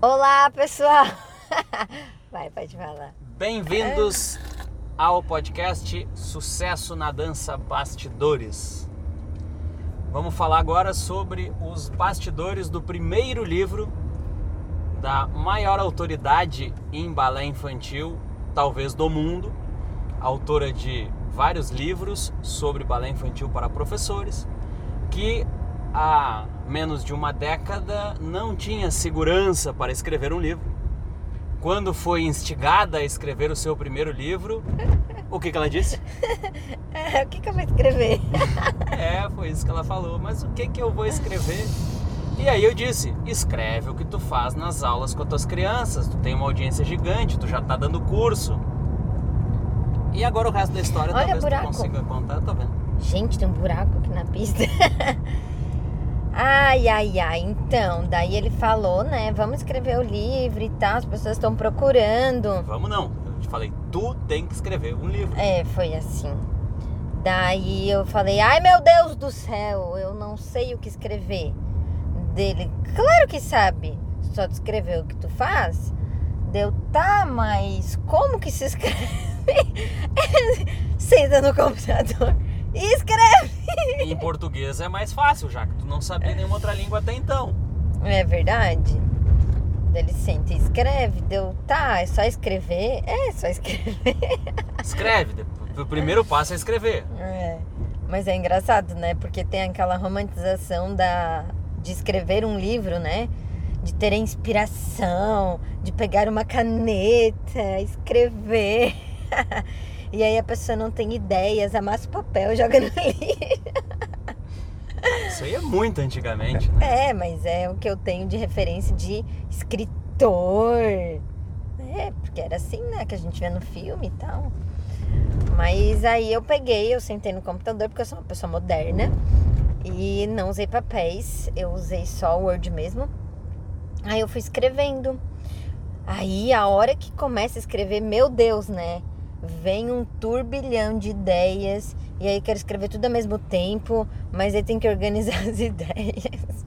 Olá, pessoal! Vai, pode falar. Bem-vindos ao podcast Sucesso na Dança Bastidores. Vamos falar agora sobre os bastidores do primeiro livro da maior autoridade em balé infantil, talvez do mundo, autora de vários livros sobre balé infantil para professores, que há menos de uma década não tinha segurança para escrever um livro. Quando foi instigada a escrever o seu primeiro livro, o que, que ela disse? É, o que, que eu vou escrever? é, foi isso que ela falou. Mas o que, que eu vou escrever? E aí eu disse, escreve o que tu faz nas aulas com as tuas crianças. Tu tem uma audiência gigante, tu já tá dando curso. E agora o resto da história Olha, talvez buraco. tu consiga contar, tá vendo? Gente, tem um buraco aqui na pista. ai, ai, ai. Então, daí ele falou, né? Vamos escrever o livro e tal. As pessoas estão procurando. Vamos não. Eu te falei, tu tem que escrever um livro. É, foi assim. Daí eu falei, ai meu Deus do céu, eu não sei o que escrever. Dele, claro que sabe, só descrever o que tu faz. Deu, tá, mas como que se escreve? Senta no computador. Em português é mais fácil, já que tu não sabia nenhuma outra língua até então. É verdade? Ele senta e escreve, deu, tá, é só escrever? É, só escrever. Escreve. O primeiro passo é escrever. É, mas é engraçado, né? Porque tem aquela romantização da, de escrever um livro, né? De ter a inspiração, de pegar uma caneta, escrever. e aí a pessoa não tem ideias, amassa o papel, joga no livro. Isso aí é muito antigamente. né? É, mas é o que eu tenho de referência de escritor. É, porque era assim, né? Que a gente vê no filme e tal. Mas aí eu peguei, eu sentei no computador, porque eu sou uma pessoa moderna. E não usei papéis, eu usei só o Word mesmo. Aí eu fui escrevendo. Aí a hora que começa a escrever, meu Deus, né? Vem um turbilhão de ideias. E aí quero escrever tudo ao mesmo tempo, mas aí tem que organizar as ideias.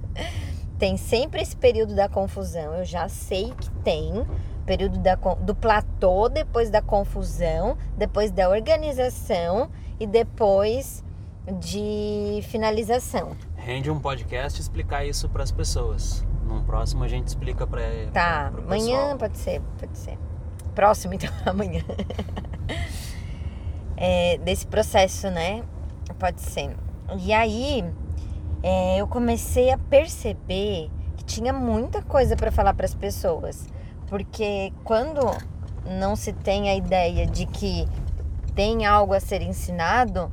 Tem sempre esse período da confusão. Eu já sei que tem período da, do platô, depois da confusão, depois da organização e depois de finalização. Rende um podcast explicar isso para as pessoas. Num próximo a gente explica para Tá, pro amanhã pessoal. pode ser, pode ser. Próximo, então, amanhã. É, desse processo, né? Pode ser. E aí, é, eu comecei a perceber que tinha muita coisa para falar para as pessoas. Porque quando não se tem a ideia de que tem algo a ser ensinado,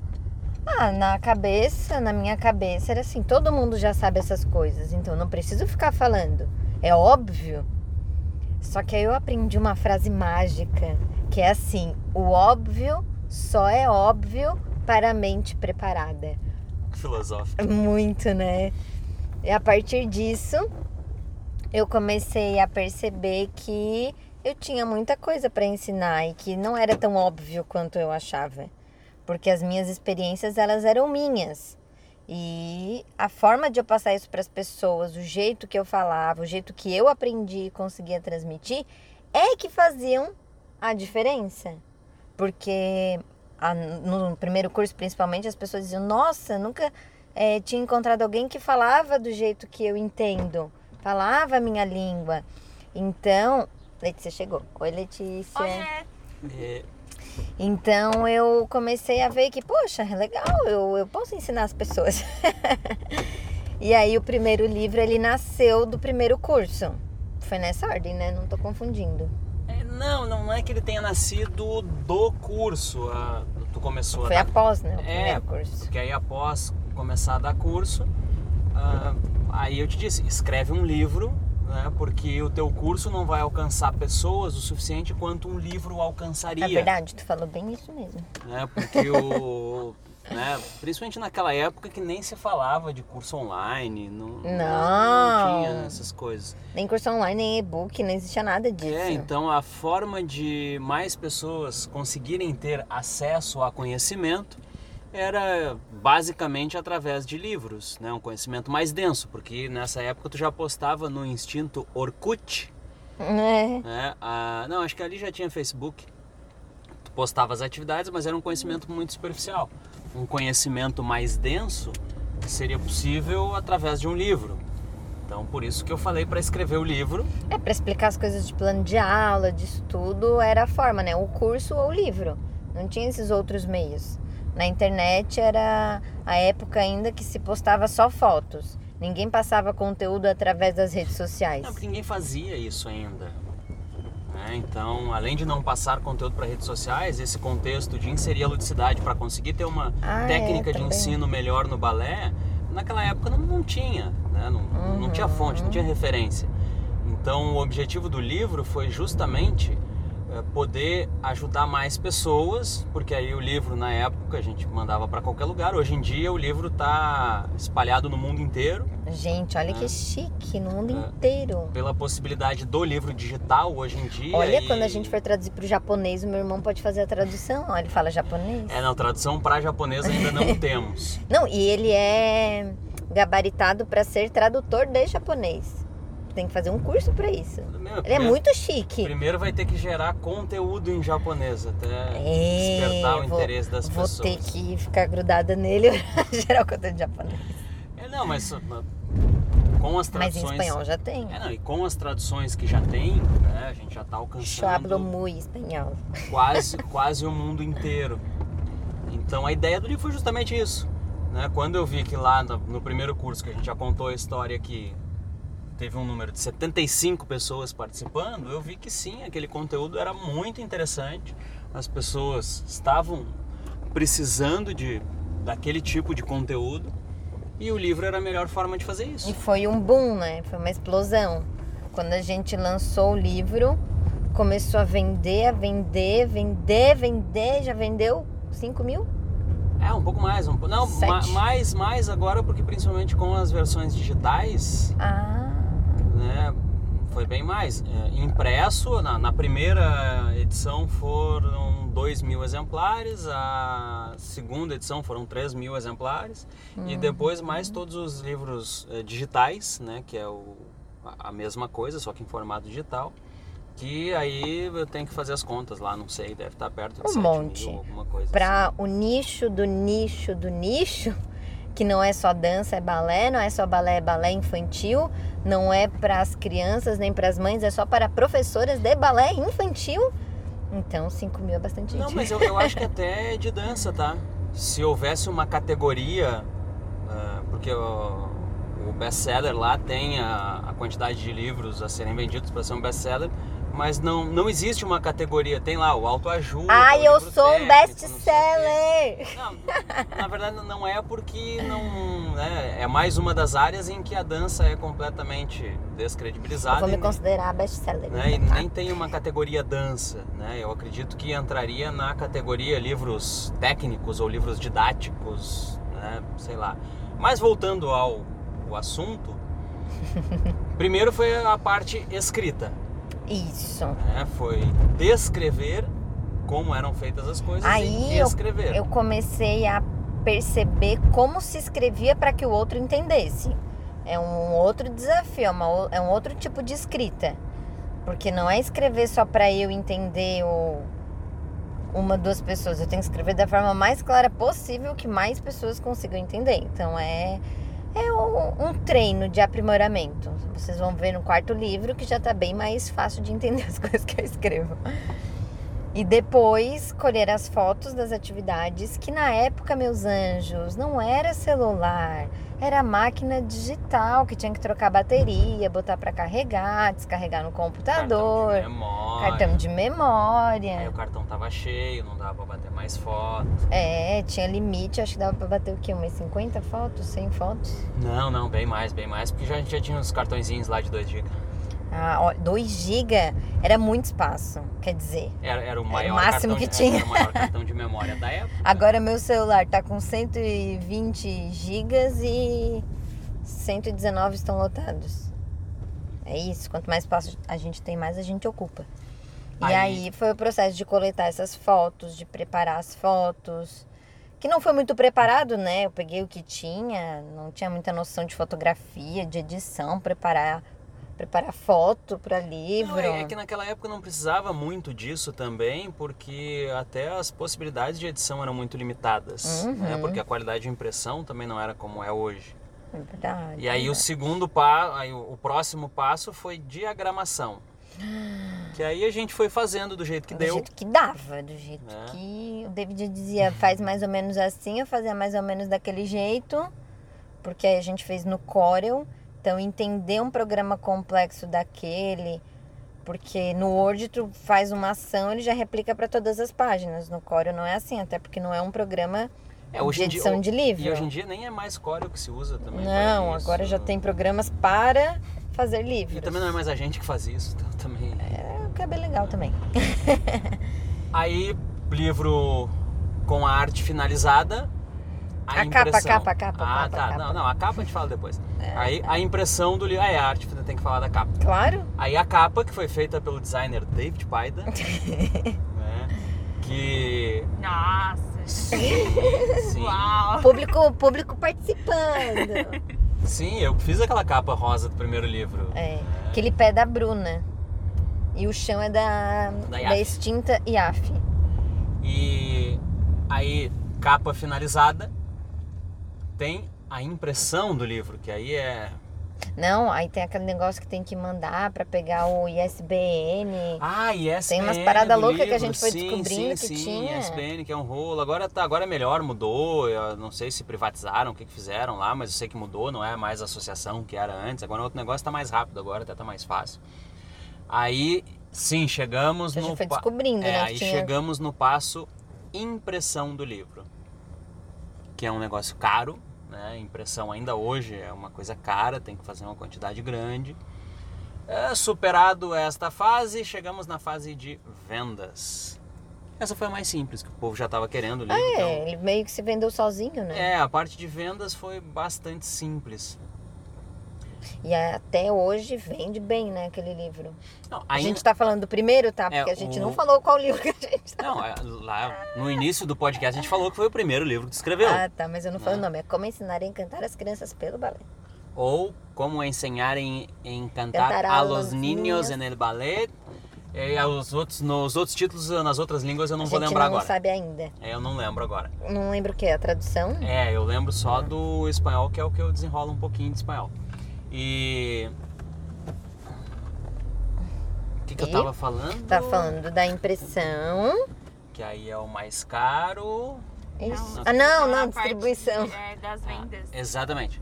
ah, na cabeça, na minha cabeça era assim, todo mundo já sabe essas coisas, então não preciso ficar falando. É óbvio. Só que aí eu aprendi uma frase mágica, que é assim: o óbvio só é óbvio para a mente preparada. Filosófico. Muito, né? E a partir disso, eu comecei a perceber que eu tinha muita coisa para ensinar e que não era tão óbvio quanto eu achava. Porque as minhas experiências, elas eram minhas. E a forma de eu passar isso para as pessoas, o jeito que eu falava, o jeito que eu aprendi e conseguia transmitir, é que faziam a diferença. Porque a- no primeiro curso, principalmente, as pessoas diziam: Nossa, nunca eh, tinha encontrado alguém que falava do jeito que eu entendo, falava a minha língua. Então, Letícia chegou. Oi, Letícia. É, Então eu comecei a ver que, poxa, é legal, eu, eu posso ensinar as pessoas. e aí o primeiro livro ele nasceu do primeiro curso. Foi nessa ordem, né? Não tô confundindo. É, não, não é que ele tenha nascido do curso. a- tu começou Foi a dar após, né? O É, curso. porque aí após começar a dar curso, ah, aí eu te disse, escreve um livro, né? Porque o teu curso não vai alcançar pessoas o suficiente quanto um livro alcançaria. É verdade, tu falou bem isso mesmo. Né? Porque o... né? Principalmente naquela época que nem se falava de curso online, não, não Não. tinha essas coisas. Nem curso online, nem e-book, não existia nada disso. É, então a forma de mais pessoas conseguirem ter acesso a conhecimento era basicamente através de livros, né? Um conhecimento mais denso, porque nessa época tu já postava no instinto Orkut, É. né? Ah, não, acho que ali já tinha Facebook. Tu postava as atividades, mas era um conhecimento muito superficial. Um conhecimento mais denso seria possível através de um livro. Então, por isso que eu falei para escrever o livro. É, para explicar as coisas de plano de aula, disso tudo, era a forma, né? O curso ou o livro. Não tinha esses outros meios. Na internet era a época ainda que se postava só fotos. Ninguém passava conteúdo através das redes sociais. Não, porque ninguém fazia isso ainda. Né? Então, além de não passar conteúdo para redes sociais, esse contexto de inserir a ludicidade para conseguir ter uma Ah, é, técnica de também. ensino melhor no balé, naquela época não, não tinha, né? não, não tinha fonte, não tinha Uhum. referência. Então, o objetivo do livro foi justamente poder ajudar mais pessoas, porque aí o livro na época a gente mandava para qualquer lugar. Hoje em dia o livro está espalhado no mundo inteiro Gente, olha É. que chique, no mundo É. inteiro. pela possibilidade do livro digital hoje em dia. Olha, e- quando a gente for traduzir pro japonês, o meu irmão pode fazer a tradução. Ó, ele fala japonês. É, não, tradução para japonês ainda não temos. Não, e ele é gabaritado para ser tradutor de japonês. Tem que fazer um curso para isso. Meu, Ele é primeiro- muito chique. Primeiro vai ter que gerar conteúdo em japonês até É, despertar o vou- interesse das Vou pessoas. ter que ficar grudada nele pra gerar o conteúdo japonês. É, não, mas uh, com as Mas em traduções. espanhol já tem. É, não, e com as traduções que já tem, né, a gente já está Eu alcançando hablo muito espanhol. quase, quase o mundo inteiro. Então a ideia do livro foi justamente isso. Né? Quando eu vi que lá no, no primeiro curso que a gente já contou a história que teve um número de 75 pessoas participando, eu vi que sim, aquele conteúdo era muito interessante. As pessoas estavam precisando de daquele tipo de conteúdo e o livro era a melhor forma de fazer E isso. foi um boom, né? Foi uma explosão. Quando a gente lançou o livro, começou a vender, a vender, vender, vender. Já vendeu 5 mil? É, um pouco mais, um, não, ma- mais, mais agora porque principalmente com as versões digitais Ah, né, foi bem mais. É, impresso, na, na primeira edição foram 2 mil exemplares, a segunda edição foram 3 mil exemplares, e depois mais todos os livros eh, digitais, né, que é o, a, a mesma coisa, só que em formato digital. Que aí eu tenho que fazer as contas lá, não sei, deve estar perto de Um 7 monte. mil, alguma coisa para o nicho do nicho do nicho, que não é só dança, é balé, não é só balé, é balé infantil, não é para as crianças nem para as mães, é só para professoras de balé infantil. Então, 5 mil é bastante Não, gente. mas eu, eu acho que até é de dança, tá? Se houvesse uma categoria, ah, porque o, o best-seller lá tem a, a quantidade de livros a serem vendidos para ser um best-seller, mas não, não existe uma categoria. Tem lá o autoajuda. Ai, eu sou um best-seller! Não, na verdade não é porque não né, é mais uma das áreas em que a dança é completamente Eu descredibilizada. vou me e- considerar best-seller. né? E então, tá? nem tem uma categoria dança, né? Eu acredito que entraria na categoria livros técnicos ou livros didáticos, né? Sei lá. Mas voltando ao, ao assunto, primeiro foi a parte escrita, Isso. né? Foi descrever como eram feitas as coisas Aí e escrever. Eu comecei a perceber como se escrevia para que o outro entendesse. É um outro desafio, é, uma é um outro tipo de escrita. Porque não é escrever só para eu entender ou uma, duas pessoas. Eu tenho que escrever da forma mais clara possível que mais pessoas consigam entender. Então é, é um, um treino de aprimoramento. Vocês vão ver no quarto livro que já está bem mais fácil de entender as coisas que eu escrevo. E depois colher as fotos das atividades, que na época, meus anjos, não era celular, era máquina digital que tinha que trocar bateria, botar para carregar, descarregar no computador, Cartão de memória. cartão de Aí memória. o cartão tava cheio, não dava pra bater mais foto. É, tinha limite, acho que dava para bater o quê? Umas 50 fotos, 100 fotos? Não, não, bem mais, bem mais, porque já, a gente já tinha uns cartõezinhos lá de 2 GB. Ah, ó, 2 GB era muito espaço, quer dizer. Era, era o maior máximo cartão, que de- tinha. Era o maior cartão de memória da época. Agora meu celular tá com 120 gigas e 119 estão lotados. É isso, quanto mais espaço a gente tem, mais a gente ocupa. E Aí- aí foi o processo de coletar essas fotos, de preparar as fotos. Que não foi muito preparado, né? Eu peguei o que tinha, não tinha muita noção de fotografia, de edição, preparar preparar foto para livro. Não, é, é que naquela época não precisava muito disso também, porque até as possibilidades de edição eram muito limitadas, Uhum. né? Porque a qualidade de impressão também não era como é hoje. É verdade. E aí o verdade. segundo passo, aí o o próximo passo foi diagramação. Que aí a gente foi fazendo do jeito que do deu. jeito que dava, do jeito Né? que o David dizia, faz mais ou menos assim, eu fazia mais ou menos daquele jeito, porque aí a gente fez no Corel, então entender um programa complexo daquele, porque no Word tu faz uma ação, ele já replica para todas as páginas, no Corel não é assim, até porque não é um programa É, hoje de em dia- edição de livro. E hoje em dia nem é mais Corel que se usa também. Não, agora já tem programas para fazer livros. E também não é mais a gente que faz isso, então também. É, o que é bem legal também. Aí, livro com a arte finalizada. A capa, impressão. a capa, a capa, a Ah, capa, tá. a capa. Não, não, a capa a gente fala depois. Aí a impressão do livro. Ah, é a arte, tem que falar da capa. Claro. Aí a capa, que foi feita pelo designer David Paida. né? Que. Nossa, Sim, uau! Público, público participando. sim, eu fiz aquela capa rosa do primeiro livro. É, aquele pé da Bruna. E o chão é da, Da da, extinta IAF. E aí, capa finalizada, tem a impressão do livro, que aí é. Não, aí tem aquele negócio que tem que mandar pra pegar o ISBN. Ah, ISBN. Tem umas paradas loucas que a gente foi sim, descobrindo sim, que sim, tinha. ISBN, que é um rolo. Agora, tá, agora é melhor, mudou. Eu não sei se privatizaram, o que, que fizeram lá, mas eu sei que mudou, não é mais a associação que era antes. Agora o outro negócio tá mais rápido, agora até tá mais fácil. Aí, sim, chegamos A no. gente foi descobrindo, é, né? Aí tinha... chegamos no passo impressão do livro. Que é um negócio caro, né? Impressão ainda hoje é uma coisa cara, tem que fazer uma quantidade grande. É, superado esta fase, chegamos na fase de vendas. Essa foi a mais simples, que o povo já estava querendo ler. É, então, ele meio que se vendeu sozinho, né? é, a parte de vendas foi bastante simples. E até hoje vende bem, né, aquele livro. Não, A ainda- gente tá falando do primeiro, tá? É, Porque a gente o- não falou qual livro que a gente tá. Não, é, lá no início do podcast a gente falou que foi o primeiro livro que tu escreveu. Ah, tá, mas eu não falei Né? o nome. É Como Ensinar a Encantar as Crianças pelo Balé. ou como enseñar em, em cantar Cantar a a los niños en el ballet. E os outros, nos outros títulos, nas outras línguas, eu não a vou lembrar não agora. sabe ainda. É, eu não lembro agora. Não lembro o que é a tradução. É, eu lembro só do espanhol, que é o que eu desenrolo um pouquinho de espanhol. E. O que, que eu tava falando? Tá falando da impressão. Que aí é o mais caro. Isso. Não. Ah, não, Aquela não, distribuição. é, das vendas. Exatamente.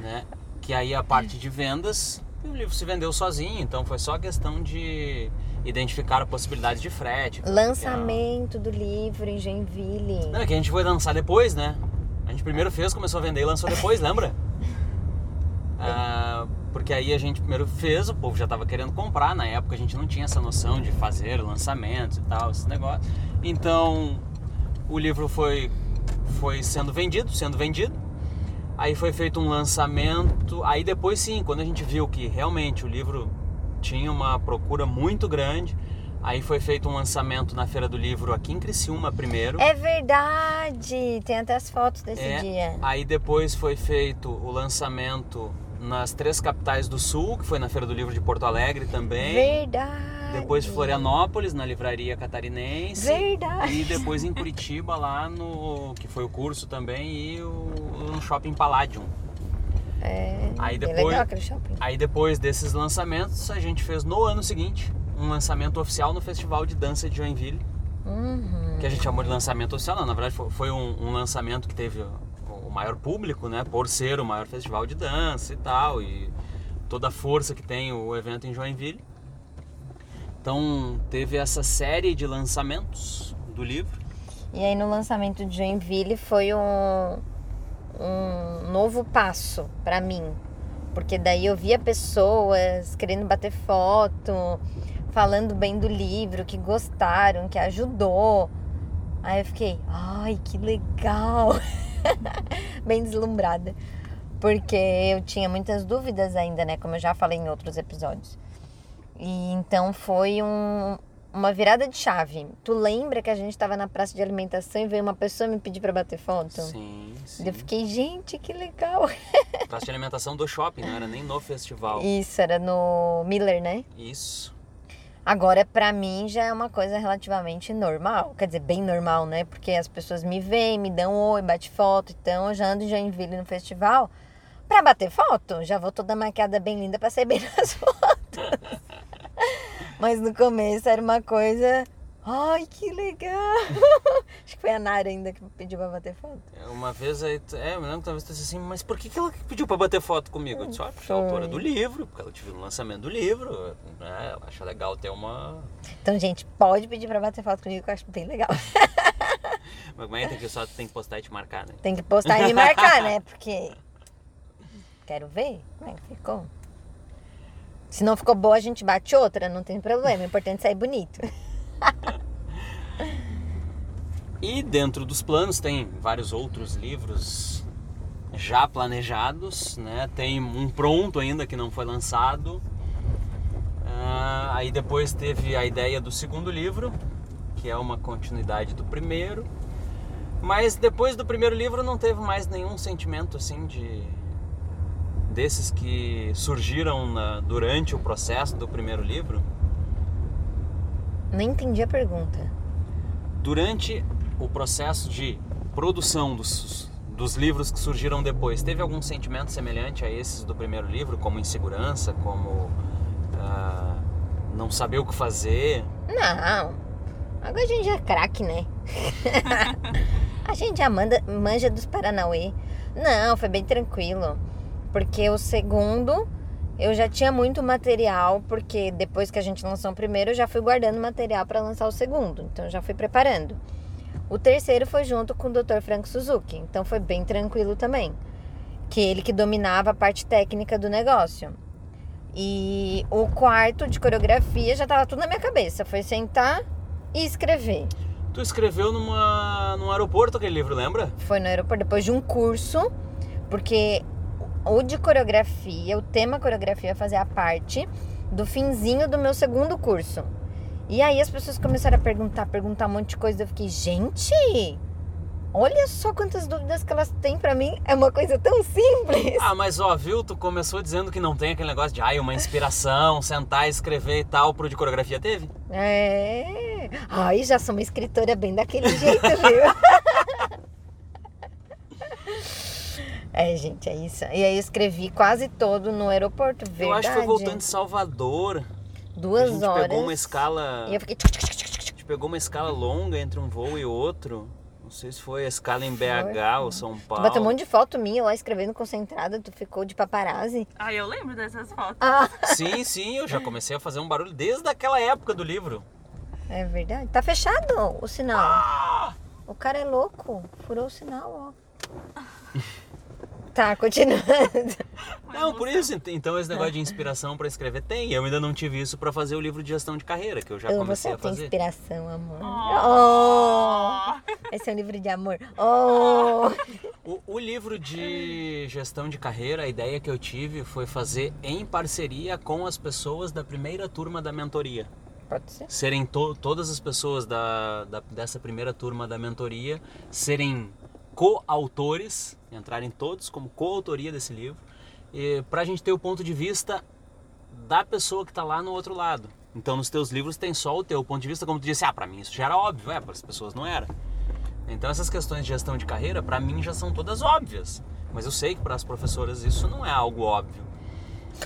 Né? Que aí a parte de vendas, e o livro se vendeu sozinho, então foi só questão de identificar a possibilidade de frete. Lançamento do livro em Joinville. Não, é que a gente foi lançar depois, né? A gente primeiro fez, começou a vender e lançou depois, lembra? Ah, porque aí a gente primeiro fez, o povo já estava querendo comprar, na época a gente não tinha essa noção de fazer lançamentos e tal, esse negócio. Então o livro foi, foi sendo vendido, sendo vendido. Aí foi feito um lançamento. Aí depois sim, quando a gente viu que realmente o livro tinha uma procura muito grande, aí foi feito um lançamento na Feira do Livro aqui em Criciúma primeiro. É verdade! Tem até as fotos desse É, dia. Aí depois foi feito o lançamento nas três capitais do sul, que foi na Feira do Livro de Porto Alegre também. Verdade! Depois Florianópolis, na Livraria Catarinense. Verdade! E depois em Curitiba, lá no. que foi o curso também, e o, no Shopping Palladium. É, Aí depois- legal aquele shopping. Aí depois desses lançamentos, a gente fez no ano seguinte um lançamento oficial no Festival de Dança de Joinville. Uhum. Que a gente chamou de lançamento oficial, não, na verdade foi, foi um, um lançamento que teve maior público, né? Por ser o maior festival de dança e tal, e toda a força que tem o evento em Joinville. Então teve essa série de lançamentos do livro. E aí no lançamento de Joinville foi um, um novo passo pra mim. Porque daí eu via pessoas querendo bater foto, falando bem do livro, que gostaram, que ajudou. Aí eu fiquei, ai, que legal! bem deslumbrada. Porque eu tinha muitas dúvidas ainda, né? Como eu já falei em outros episódios. E então foi um, uma virada de chave. Tu lembra que a gente tava na praça de alimentação e veio uma pessoa me pedir pra bater foto? Sim, sim. Eu fiquei, gente, que legal. Praça de alimentação do shopping, não era nem no festival. Isso, era no Miller, né? Isso. Agora, pra mim, já é uma coisa relativamente normal. Quer dizer, bem normal, né? Porque as pessoas me veem, me dão oi, bate foto. Então, eu já ando em Joinville no festival pra bater foto. Já vou toda maquiada bem linda pra sair bem nas fotos. Mas no começo era uma coisa... Ai, que legal! Acho que foi a Nara ainda que pediu pra bater foto. Uma vez aí, é, eu me lembro que talvez tu disse assim, mas por que, que ela pediu pra bater foto comigo? Eu disse, olha, porque é autora do livro, porque ela tive no lançamento do livro, né? Ela acha legal ter uma. Então, gente, pode pedir pra bater foto comigo que eu acho bem legal. Mas é que tem que só tem que postar e te marcar, né? Tem que postar e me marcar, né? Porque quero ver como é que ficou. Se não ficou boa, a gente bate outra, não tem problema. O importante é sair bonito. E dentro dos planos tem vários outros livros já planejados, né? Tem um pronto ainda que não foi lançado. Ah, aí depois teve a ideia do segundo livro, que é uma continuidade do primeiro. Mas depois do primeiro livro não teve mais nenhum sentimento assim de desses que surgiram na- durante o processo do primeiro livro. Não entendi a pergunta. Durante o processo de produção dos, dos livros que surgiram depois, teve algum sentimento semelhante a esses do primeiro livro, como insegurança, como ah, não saber o que fazer? Não. Agora a gente já é craque, né? a gente já manda, manja dos Paranauê. Não, foi bem tranquilo. Porque o segundo, eu já tinha muito material, porque depois que a gente lançou o primeiro, eu já fui guardando material para lançar o segundo. Então já fui preparando. O terceiro foi junto com o Dr. Frank Suzuki, então foi bem tranquilo também. Que ele que dominava a parte técnica do negócio. E o quarto de coreografia já tava tudo na minha cabeça. Foi sentar e escrever. Tu escreveu numa, num aeroporto aquele livro, lembra? Foi no aeroporto depois de um curso, porque o de coreografia, o tema coreografia fazia parte do finzinho do meu segundo curso. E aí as pessoas começaram a perguntar, perguntar um monte de coisa. Eu fiquei, gente, olha só quantas dúvidas que elas têm pra mim. É uma coisa tão simples. Ah, mas ó, viu? Tu começou dizendo que não tem aquele negócio de, ai, uma inspiração, sentar e escrever e tal, pro de coreografia teve? É. Ai, já sou uma escritora bem daquele jeito, viu? É, gente, é isso. E aí eu escrevi quase todo no aeroporto, verdade. Eu acho que foi voltando de Salvador. Duas a gente horas. pegou uma escala. E eu fiquei. A gente pegou uma escala longa entre um voo e outro. Não sei se foi a escala em BH ou São Tu Paulo. bateu um monte de foto minha lá escrevendo concentrada, tu ficou de paparazzi. Ah, eu lembro dessas fotos. Ah, Sim, sim, eu já comecei a fazer um barulho desde aquela época do livro. é verdade. Tá fechado o sinal. Ah! O cara é louco. Furou o sinal, ó. Tá, continuando. Não, por isso, ent- então esse negócio de inspiração pra escrever tem. Eu ainda não tive isso pra fazer o livro de gestão de carreira, que eu já Eu, comecei você a tem fazer. inspiração, amor. Oh. Oh. Esse é um livro de amor. Oh. O, o livro de gestão de carreira, a ideia que eu tive foi fazer em parceria com as pessoas da primeira turma da mentoria. Pode ser. Serem to- todas as pessoas da, da- dessa primeira turma da mentoria serem coautores, entrarem todos como coautoria desse livro, para a gente ter o ponto de vista da pessoa que está lá no outro lado. Então, nos teus livros tem só o teu ponto de vista, como tu disse, ah, para mim isso já era óbvio, é, para as pessoas não era. Então, essas questões de gestão de carreira, para mim já são todas óbvias, mas eu sei que para as professoras isso não é algo óbvio.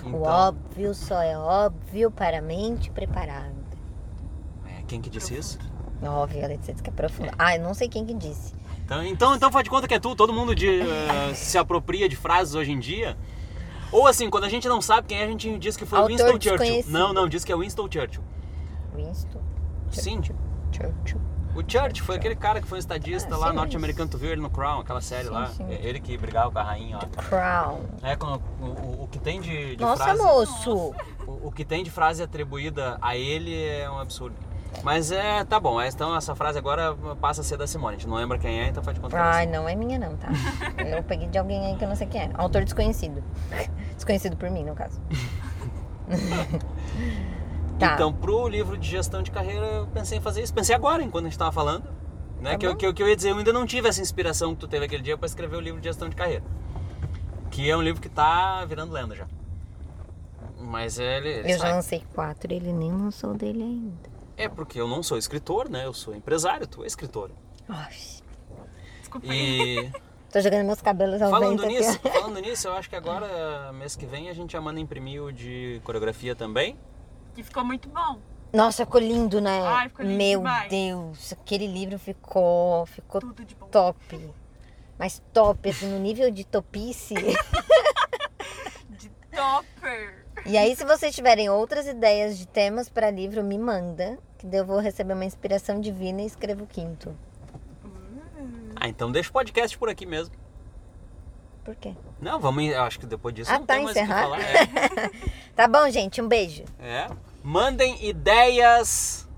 O Então, óbvio só é óbvio para a mente preparada. é, quem que disse isso? Óbvio, ela disse que é profundo. Ah, eu não sei quem que disse. Então, então, então faz de conta que é tu, todo mundo de, eh, se apropria de frases hoje em dia. Ou assim, quando a gente não sabe quem é, a gente diz que foi o Autor Winston Churchill. Não, não, diz que é Winston Churchill. Winston. Sim, Churchill. o Churchill foi aquele cara que foi um estadista Ah, lá norte-americano, tu viu ele no Crown, aquela série Sim, lá. sim. É Ele que brigava com a rainha, ó. Crown. É, com- o, o- o que tem de, de Nossa, frase... moço. O, o que tem de frase atribuída a ele é um absurdo. Mas é, tá bom, é, então essa frase agora passa a ser da Simone. A gente não lembra quem é, então faz de conta Ai, não é minha não, tá? Eu peguei de alguém aí que eu não sei quem é. Autor desconhecido. Desconhecido por mim, no caso. Tá. Então, pro livro de gestão de carreira, eu pensei em fazer isso. Pensei agora, enquanto a gente tava falando. Né? Tá que, eu, que, eu, que eu ia dizer, eu ainda não tive essa inspiração que tu teve aquele dia para escrever o livro de gestão de carreira. Que é um livro que tá virando lenda já. Mas ele. ele Eu já sai. lancei quatro, ele nem lançou dele ainda. É porque eu não sou escritor, né? Eu sou empresário, tu é escritora. Ai, Desculpa aí. E tô jogando meus cabelos ao falando vento nisso, aqui. falando nisso, eu acho que agora, mês que vem, a gente já manda imprimir o de coreografia também. Que ficou muito bom. Nossa, ficou lindo, né? Ai, ficou lindo Meu demais. Deus, aquele livro ficou, ficou Tudo de bom. top. Mas top, assim, no nível de topice. De topper. E aí, se vocês tiverem outras ideias de temas para livro, me manda. Que eu vou receber uma inspiração divina e escrevo o quinto. Ah, então deixa o podcast por aqui mesmo. Por quê? Não, vamos. Eu acho que depois disso Ah, não tá, tem mais o que encerrar? falar. É. Tá bom, gente. Um beijo. É. Mandem ideias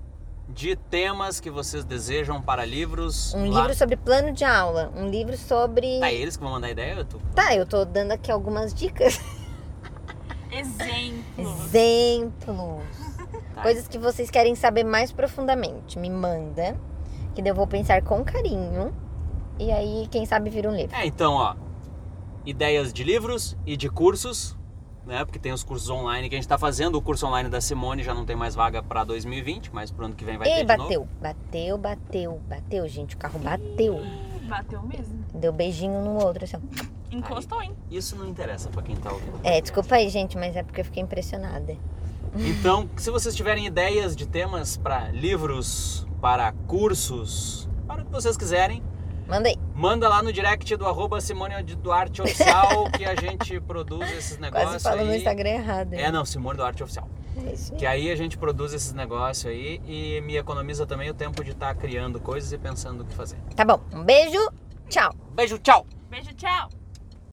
de temas que vocês desejam para livros. Um lá. livro sobre plano de aula. Um livro sobre. Tá, eles que vão mandar ideia, ou tu? Tá, eu tô dando aqui algumas dicas. Exemplos. Exemplos. Tá. Coisas que vocês querem saber mais profundamente. Me manda. Que daí eu vou pensar com carinho. E aí, quem sabe, vira um livro. É, então, ó. Ideias de livros e de cursos, né? Porque tem os cursos online que a gente tá fazendo. O curso online da Simone já não tem mais vaga para 2020, mas pro ano que vem vai Ei, ter de bateu. novo. Bateu, bateu, bateu, gente. O carro bateu. Bateu mesmo. Deu beijinho no outro, assim. ó. Encostou, hein? Isso não interessa para quem tá ouvindo. É, desculpa aí, gente, mas é porque eu fiquei impressionada. Então, se vocês tiverem ideias de temas para livros, para cursos, para o que vocês quiserem, Manda aí. manda lá no direct do arroba Simone Duarte Oficial que a gente produz esses negócios Quase falou aí. no Instagram errado. É, não, Simone Duarte Oficial. É isso aí. Que aí a gente produz esses negócios aí e me economiza também o tempo de estar criando coisas e pensando o que fazer. Tá bom. Um beijo. Tchau. Beijo, tchau! Beijo, tchau.